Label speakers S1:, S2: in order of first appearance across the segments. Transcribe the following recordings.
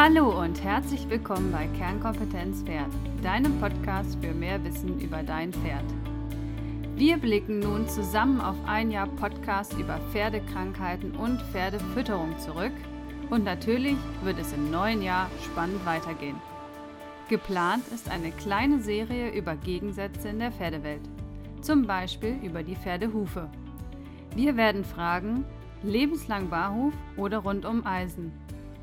S1: Hallo und herzlich willkommen bei Kernkompetenz Pferd, deinem Podcast für mehr Wissen über dein Pferd. Wir blicken nun zusammen auf ein Jahr Podcast über Pferdekrankheiten und Pferdefütterung zurück und natürlich wird es im neuen Jahr spannend weitergehen. Geplant ist eine kleine Serie über Gegensätze in der Pferdewelt, zum Beispiel über die Pferdehufe. Wir werden fragen, lebenslang Barhuf oder rundum Eisen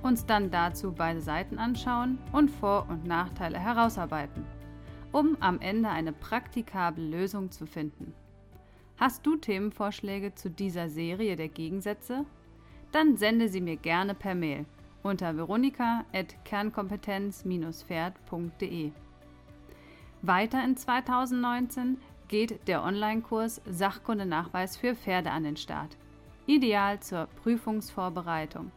S1: uns dann dazu beide Seiten anschauen und Vor- und Nachteile herausarbeiten, um am Ende eine praktikable Lösung zu finden. Hast du Themenvorschläge zu dieser Serie der Gegensätze? Dann sende sie mir gerne per Mail unter veronika.kernkompetenz-pferd.de. Weiter in 2019 geht der Online-Kurs Sachkundenachweis für Pferde an den Start. Ideal zur Prüfungsvorbereitung.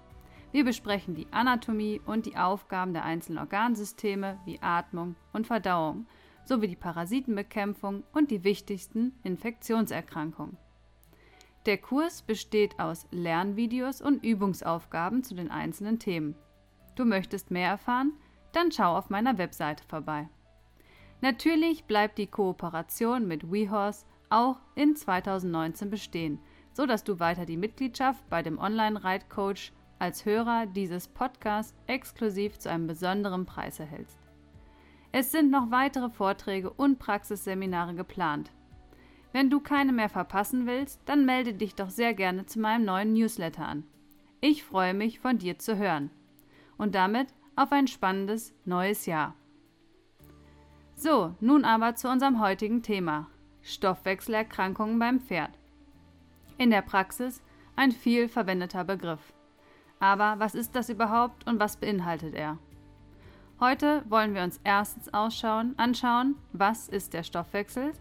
S1: Wir besprechen die Anatomie und die Aufgaben der einzelnen Organsysteme wie Atmung und Verdauung sowie die Parasitenbekämpfung und die wichtigsten Infektionserkrankungen. Der Kurs besteht aus Lernvideos und Übungsaufgaben zu den einzelnen Themen. Du möchtest mehr erfahren? Dann schau auf meiner Webseite vorbei. Natürlich bleibt die Kooperation mit WeHorse auch in 2019 bestehen, so dass du weiter die Mitgliedschaft bei dem Online-Reitcoach als Hörer dieses Podcasts exklusiv zu einem besonderen Preis erhältst. Es sind noch weitere Vorträge und Praxisseminare geplant. Wenn du keine mehr verpassen willst, dann melde dich doch sehr gerne zu meinem neuen Newsletter an. Ich freue mich, von dir zu hören. Und damit auf ein spannendes neues Jahr. So, nun aber zu unserem heutigen Thema. Stoffwechselerkrankungen beim Pferd. In der Praxis ein viel verwendeter Begriff. Aber was ist das überhaupt und was beinhaltet er? Heute wollen wir uns erstens ausschauen, anschauen, was ist der Stoffwechsel,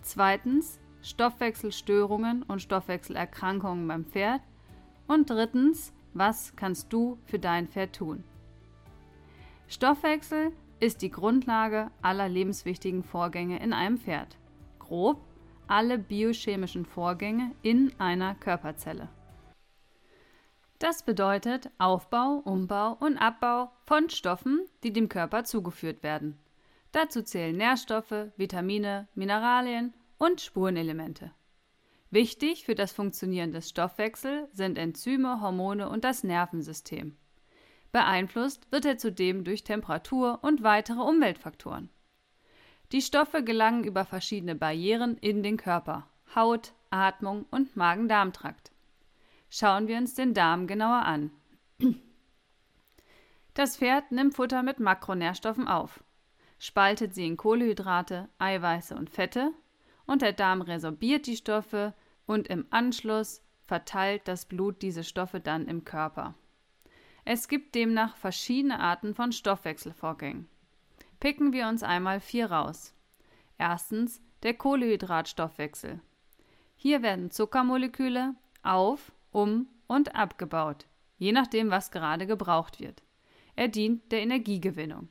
S1: zweitens Stoffwechselstörungen und Stoffwechselerkrankungen beim Pferd und drittens, was kannst du für dein Pferd tun? Stoffwechsel ist die Grundlage aller lebenswichtigen Vorgänge in einem Pferd. Grob alle biochemischen Vorgänge in einer Körperzelle. Das bedeutet Aufbau, Umbau und Abbau von Stoffen, die dem Körper zugeführt werden. Dazu zählen Nährstoffe, Vitamine, Mineralien und Spurenelemente. Wichtig für das Funktionieren des Stoffwechsels sind Enzyme, Hormone und das Nervensystem. Beeinflusst wird er zudem durch Temperatur und weitere Umweltfaktoren. Die Stoffe gelangen über verschiedene Barrieren in den Körper, Haut, Atmung und Magen-Darm-Trakt. Schauen wir uns den Darm genauer an. Das Pferd nimmt Futter mit Makronährstoffen auf, spaltet sie in Kohlenhydrate, Eiweiße und Fette und der Darm resorbiert die Stoffe und im Anschluss verteilt das Blut diese Stoffe dann im Körper. Es gibt demnach verschiedene Arten von Stoffwechselvorgängen. Picken wir uns einmal vier raus. Erstens der Kohlehydratstoffwechsel. Hier werden Zuckermoleküle auf um und abgebaut, je nachdem, was gerade gebraucht wird. Er dient der Energiegewinnung.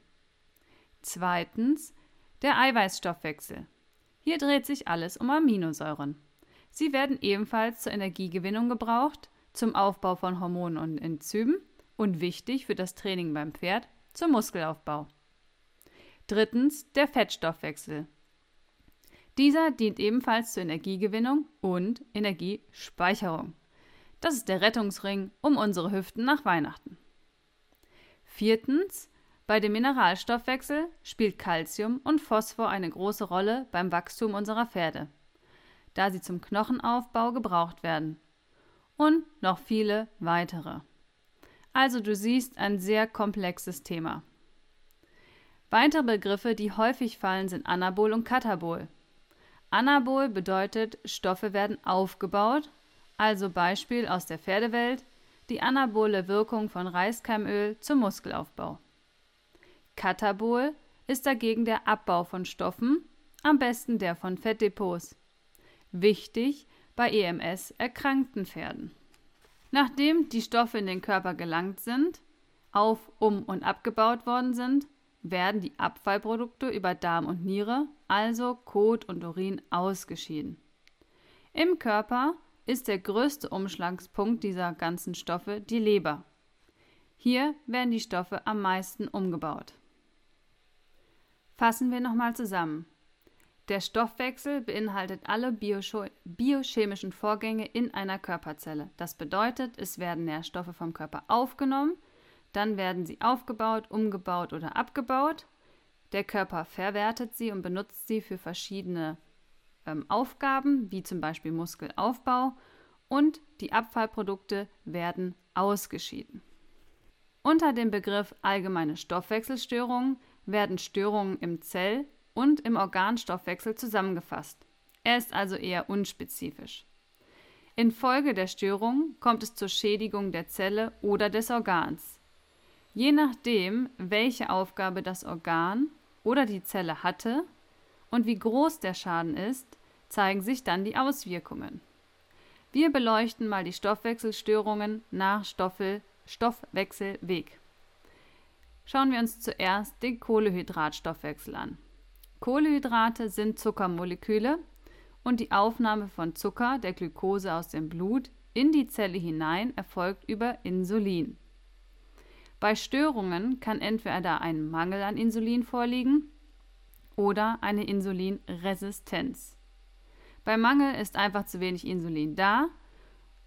S1: Zweitens der Eiweißstoffwechsel. Hier dreht sich alles um Aminosäuren. Sie werden ebenfalls zur Energiegewinnung gebraucht, zum Aufbau von Hormonen und Enzymen und wichtig für das Training beim Pferd zum Muskelaufbau. Drittens der Fettstoffwechsel. Dieser dient ebenfalls zur Energiegewinnung und Energiespeicherung. Das ist der Rettungsring um unsere Hüften nach Weihnachten. Viertens, bei dem Mineralstoffwechsel spielt Calcium und Phosphor eine große Rolle beim Wachstum unserer Pferde, da sie zum Knochenaufbau gebraucht werden. Und noch viele weitere. Also du siehst ein sehr komplexes Thema. Weitere Begriffe, die häufig fallen, sind Anabol und Katabol. Anabol bedeutet, Stoffe werden aufgebaut also Beispiel aus der Pferdewelt, die anabole Wirkung von Reiskeimöl zum Muskelaufbau. Katabol ist dagegen der Abbau von Stoffen, am besten der von Fettdepots. Wichtig bei EMS erkrankten Pferden. Nachdem die Stoffe in den Körper gelangt sind, auf, um und abgebaut worden sind, werden die Abfallprodukte über Darm und Niere, also Kot und Urin, ausgeschieden. Im Körper ist der größte Umschlagspunkt dieser ganzen Stoffe die Leber. Hier werden die Stoffe am meisten umgebaut. Fassen wir nochmal zusammen. Der Stoffwechsel beinhaltet alle biochemischen Vorgänge in einer Körperzelle. Das bedeutet, es werden Nährstoffe vom Körper aufgenommen, dann werden sie aufgebaut, umgebaut oder abgebaut. Der Körper verwertet sie und benutzt sie für verschiedene ähm, Aufgaben, wie zum Beispiel Muskelaufbau, und die Abfallprodukte werden ausgeschieden. Unter dem Begriff allgemeine Stoffwechselstörungen werden Störungen im Zell- und im Organstoffwechsel zusammengefasst. Er ist also eher unspezifisch. Infolge der Störung kommt es zur Schädigung der Zelle oder des Organs. Je nachdem, welche Aufgabe das Organ oder die Zelle hatte und wie groß der Schaden ist, zeigen sich dann die Auswirkungen. Wir beleuchten mal die Stoffwechselstörungen nach Stoffel Stoffwechselweg. Schauen wir uns zuerst den Kohlehydratstoffwechsel an. Kohlenhydrate sind Zuckermoleküle und die Aufnahme von Zucker, der Glucose aus dem Blut, in die Zelle hinein erfolgt über Insulin. Bei Störungen kann entweder ein Mangel an Insulin vorliegen oder eine Insulinresistenz. Bei Mangel ist einfach zu wenig Insulin da.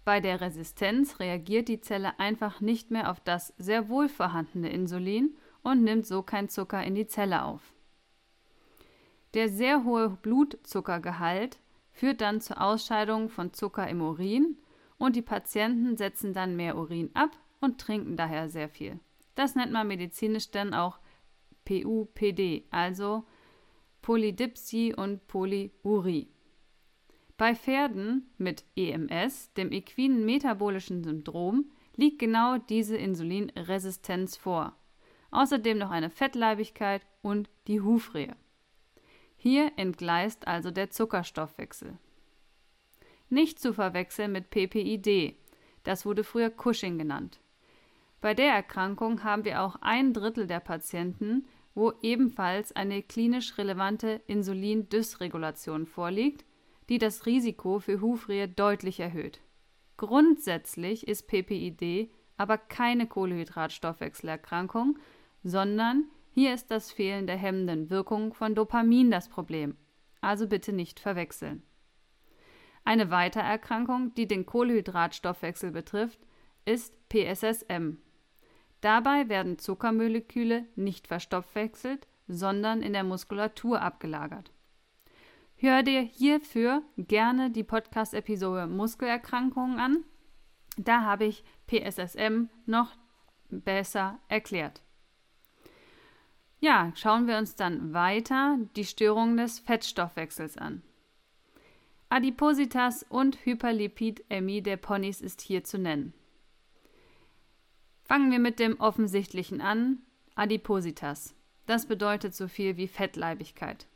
S1: Bei der Resistenz reagiert die Zelle einfach nicht mehr auf das sehr wohl vorhandene Insulin und nimmt so kein Zucker in die Zelle auf. Der sehr hohe Blutzuckergehalt führt dann zur Ausscheidung von Zucker im Urin und die Patienten setzen dann mehr Urin ab und trinken daher sehr viel. Das nennt man medizinisch dann auch PUPD, also Polydipsie und Polyurie. Bei Pferden mit EMS, dem equinen metabolischen Syndrom, liegt genau diese Insulinresistenz vor. Außerdem noch eine Fettleibigkeit und die Hufrehe. Hier entgleist also der Zuckerstoffwechsel. Nicht zu verwechseln mit PPID, das wurde früher Cushing genannt. Bei der Erkrankung haben wir auch ein Drittel der Patienten, wo ebenfalls eine klinisch relevante Insulindysregulation vorliegt, die das Risiko für Hufrehe deutlich erhöht. Grundsätzlich ist PPID aber keine Kohlehydratstoffwechselerkrankung, sondern hier ist das Fehlen der hemmenden Wirkung von Dopamin das Problem, also bitte nicht verwechseln. Eine weitere Erkrankung, die den Kohlehydratstoffwechsel betrifft, ist PSSM. Dabei werden Zuckermoleküle nicht verstoffwechselt, sondern in der Muskulatur abgelagert. Hör dir hierfür gerne die Podcast-Episode Muskelerkrankungen an. Da habe ich PSSM noch besser erklärt. Ja, schauen wir uns dann weiter die Störungen des Fettstoffwechsels an. Adipositas und Hyperlipidämie der Ponys ist hier zu nennen. Fangen wir mit dem offensichtlichen an, Adipositas. Das bedeutet so viel wie Fettleibigkeit.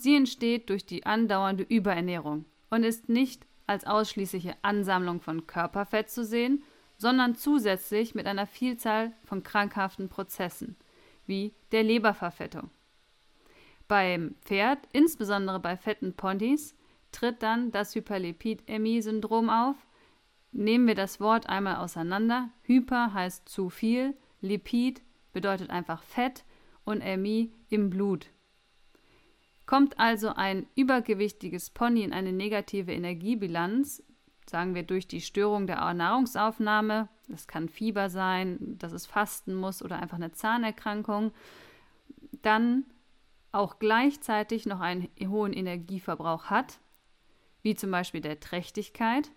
S1: Sie entsteht durch die andauernde Überernährung und ist nicht als ausschließliche Ansammlung von Körperfett zu sehen, sondern zusätzlich mit einer Vielzahl von krankhaften Prozessen – wie der Leberverfettung. Beim Pferd, insbesondere bei fetten Ponys, tritt dann das Hyperlipidämie-Syndrom auf. Nehmen wir das Wort einmal auseinander. Hyper heißt zu viel, Lipid bedeutet einfach Fett und Ämie im Blut. Kommt also ein übergewichtiges Pony in eine negative Energiebilanz, sagen wir durch die Störung der Nahrungsaufnahme, das kann Fieber sein, dass es fasten muss oder einfach eine Zahnerkrankung, dann auch gleichzeitig noch einen hohen Energieverbrauch hat, wie zum Beispiel der Trächtigkeit,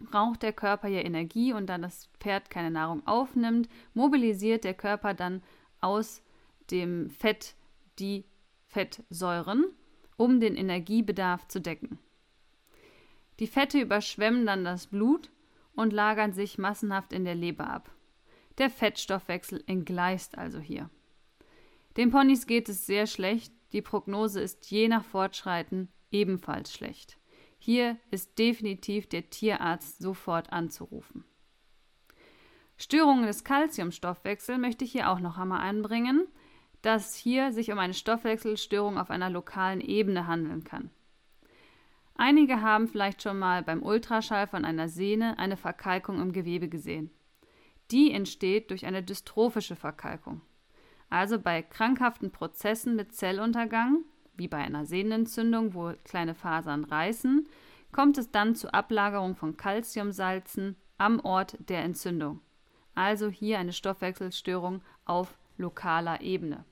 S1: braucht der Körper ja Energie und dann das Pferd keine Nahrung aufnimmt, mobilisiert der Körper dann aus dem Fett die Fettsäuren, um den Energiebedarf zu decken. Die Fette überschwemmen dann das Blut und lagern sich massenhaft in der Leber ab. Der Fettstoffwechsel entgleist also hier. Den Ponys geht es sehr schlecht, die Prognose ist je nach Fortschreiten ebenfalls schlecht. Hier ist definitiv der Tierarzt sofort anzurufen. Störungen des Kalziumstoffwechsels möchte ich hier auch noch einmal anbringen, dass hier sich um eine Stoffwechselstörung auf einer lokalen Ebene handeln kann. Einige haben vielleicht schon mal beim Ultraschall von einer Sehne eine Verkalkung im Gewebe gesehen. Die entsteht durch eine dystrophische Verkalkung. Also bei krankhaften Prozessen mit Zelluntergang, wie bei einer Sehnenentzündung, wo kleine Fasern reißen, kommt es dann zur Ablagerung von Calciumsalzen am Ort der Entzündung. Also hier eine Stoffwechselstörung auf lokaler Ebene.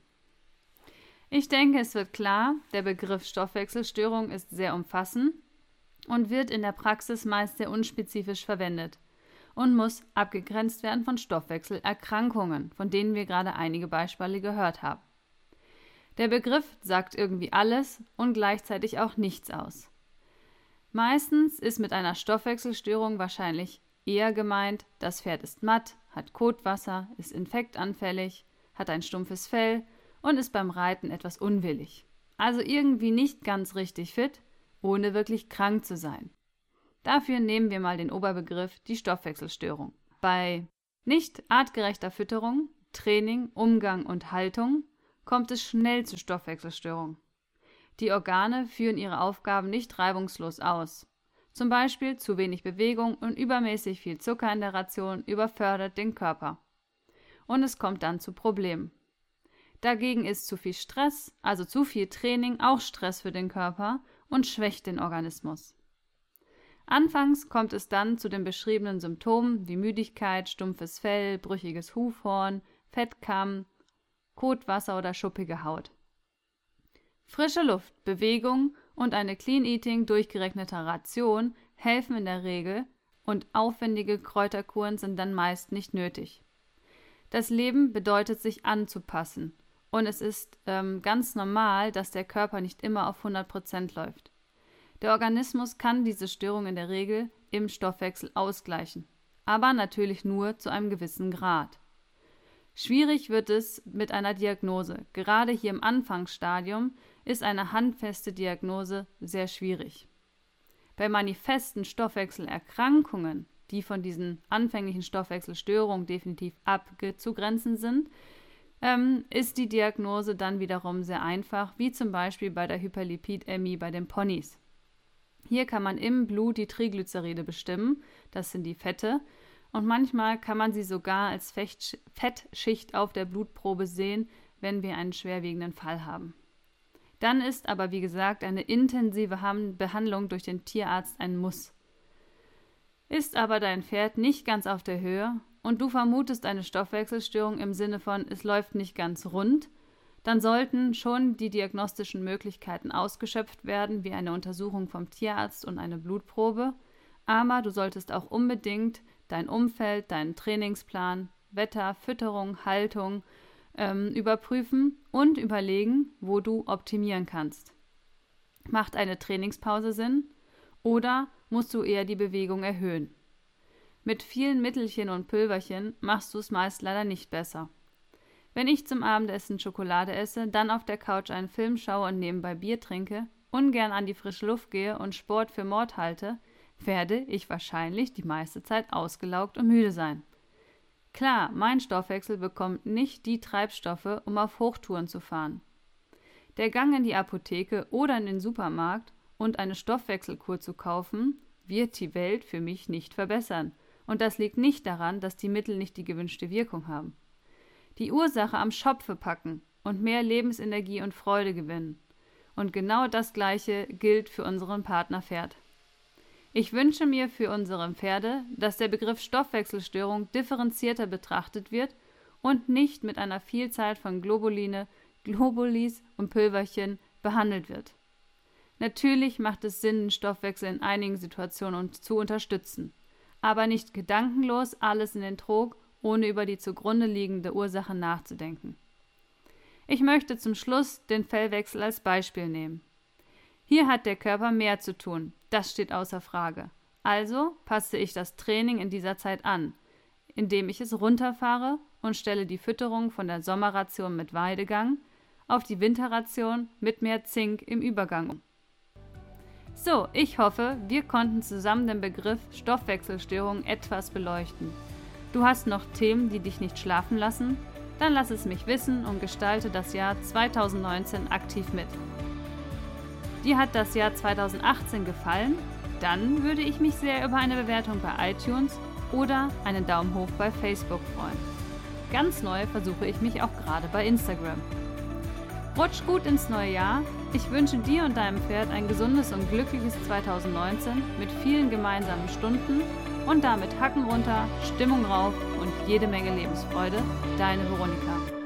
S1: Ich denke, es wird klar, der Begriff Stoffwechselstörung ist sehr umfassend und wird in der Praxis meist sehr unspezifisch verwendet und muss abgegrenzt werden von Stoffwechselerkrankungen, von denen wir gerade einige Beispiele gehört haben. Der Begriff sagt irgendwie alles und gleichzeitig auch nichts aus. Meistens ist mit einer Stoffwechselstörung wahrscheinlich eher gemeint, das Pferd ist matt, hat Kotwasser, ist infektanfällig, hat ein stumpfes Fell und ist beim Reiten etwas unwillig. Also irgendwie nicht ganz richtig fit, ohne wirklich krank zu sein. Dafür nehmen wir mal den Oberbegriff die Stoffwechselstörung. Bei nicht artgerechter Fütterung, Training, Umgang und Haltung kommt es schnell zu Stoffwechselstörungen. Die Organe führen ihre Aufgaben nicht reibungslos aus. Zum Beispiel zu wenig Bewegung und übermäßig viel Zucker in der Ration überfördert den Körper. Und es kommt dann zu Problemen. Dagegen ist zu viel Stress, also zu viel Training, auch Stress für den Körper und schwächt den Organismus. Anfangs kommt es dann zu den beschriebenen Symptomen wie Müdigkeit, stumpfes Fell, brüchiges Hufhorn, Fettkamm, Kotwasser oder schuppige Haut. Frische Luft, Bewegung und eine Clean Eating durchgerechnete Ration helfen in der Regel und aufwendige Kräuterkuren sind dann meist nicht nötig. Das Leben bedeutet sich anzupassen und es ist ähm, ganz normal, dass der Körper nicht immer auf 100 Prozent läuft. Der Organismus kann diese Störung in der Regel im Stoffwechsel ausgleichen, aber natürlich nur zu einem gewissen Grad. Schwierig wird es mit einer Diagnose. Gerade hier im Anfangsstadium ist eine handfeste Diagnose sehr schwierig. Bei manifesten Stoffwechselerkrankungen, die von diesen anfänglichen Stoffwechselstörungen definitiv abzugrenzen sind, ähm, ist die Diagnose dann wiederum sehr einfach, wie zum Beispiel bei der Hyperlipidämie bei den Ponys. Hier kann man im Blut die Triglyceride bestimmen, das sind die Fette, und manchmal kann man sie sogar als Fettschicht auf der Blutprobe sehen, wenn wir einen schwerwiegenden Fall haben. Dann ist aber, wie gesagt, eine intensive Behandlung durch den Tierarzt ein Muss. Ist aber dein Pferd nicht ganz auf der Höhe und du vermutest eine Stoffwechselstörung im Sinne von es läuft nicht ganz rund, dann sollten schon die diagnostischen Möglichkeiten ausgeschöpft werden, wie eine Untersuchung vom Tierarzt und eine Blutprobe. Aber du solltest auch unbedingt dein Umfeld, deinen Trainingsplan, Wetter, Fütterung, Haltung ähm, überprüfen und überlegen, wo du optimieren kannst. Macht eine Trainingspause Sinn oder musst du eher die Bewegung erhöhen? Mit vielen Mittelchen und Pülverchen machst du es meist leider nicht besser. Wenn ich zum Abendessen Schokolade esse, dann auf der Couch einen Film schaue und nebenbei Bier trinke, ungern an die frische Luft gehe und Sport für Mord halte, werde ich wahrscheinlich die meiste Zeit ausgelaugt und müde sein. Klar, mein Stoffwechsel bekommt nicht die Treibstoffe, um auf Hochtouren zu fahren. Der Gang in die Apotheke oder in den Supermarkt und eine Stoffwechselkur zu kaufen, wird die Welt für mich nicht verbessern. Und das liegt nicht daran, dass die Mittel nicht die gewünschte Wirkung haben die Ursache am Schopfe packen und mehr Lebensenergie und Freude gewinnen. Und genau das Gleiche gilt für unseren Partner Pferd. Ich wünsche mir für unsere Pferde, dass der Begriff Stoffwechselstörung differenzierter betrachtet wird und nicht mit einer Vielzahl von Globuline, Globulis und Pülverchen behandelt wird. Natürlich macht es Sinn, den Stoffwechsel in einigen Situationen zu unterstützen, aber nicht gedankenlos alles in den Trog ohne über die zugrunde liegende Ursache nachzudenken. Ich möchte zum Schluss den Fellwechsel als Beispiel nehmen. Hier hat der Körper mehr zu tun, das steht außer Frage. Also passe ich das Training in dieser Zeit an, indem ich es runterfahre und stelle die Fütterung von der Sommerration mit Weidegang auf die Winterration mit mehr Zink im Übergang um. So, ich hoffe, wir konnten zusammen den Begriff Stoffwechselstörung etwas beleuchten. Du hast noch Themen, die dich nicht schlafen lassen? Dann lass es mich wissen und gestalte das Jahr 2019 aktiv mit. Dir hat das Jahr 2018 gefallen? Dann würde ich mich sehr über eine Bewertung bei iTunes oder einen Daumen hoch bei Facebook freuen. Ganz neu versuche ich mich auch gerade bei Instagram. Rutsch gut ins neue Jahr. Ich wünsche dir und deinem Pferd ein gesundes und glückliches 2019 mit vielen gemeinsamen Stunden und damit Hacken runter, Stimmung rauf und jede Menge Lebensfreude. Deine Veronika.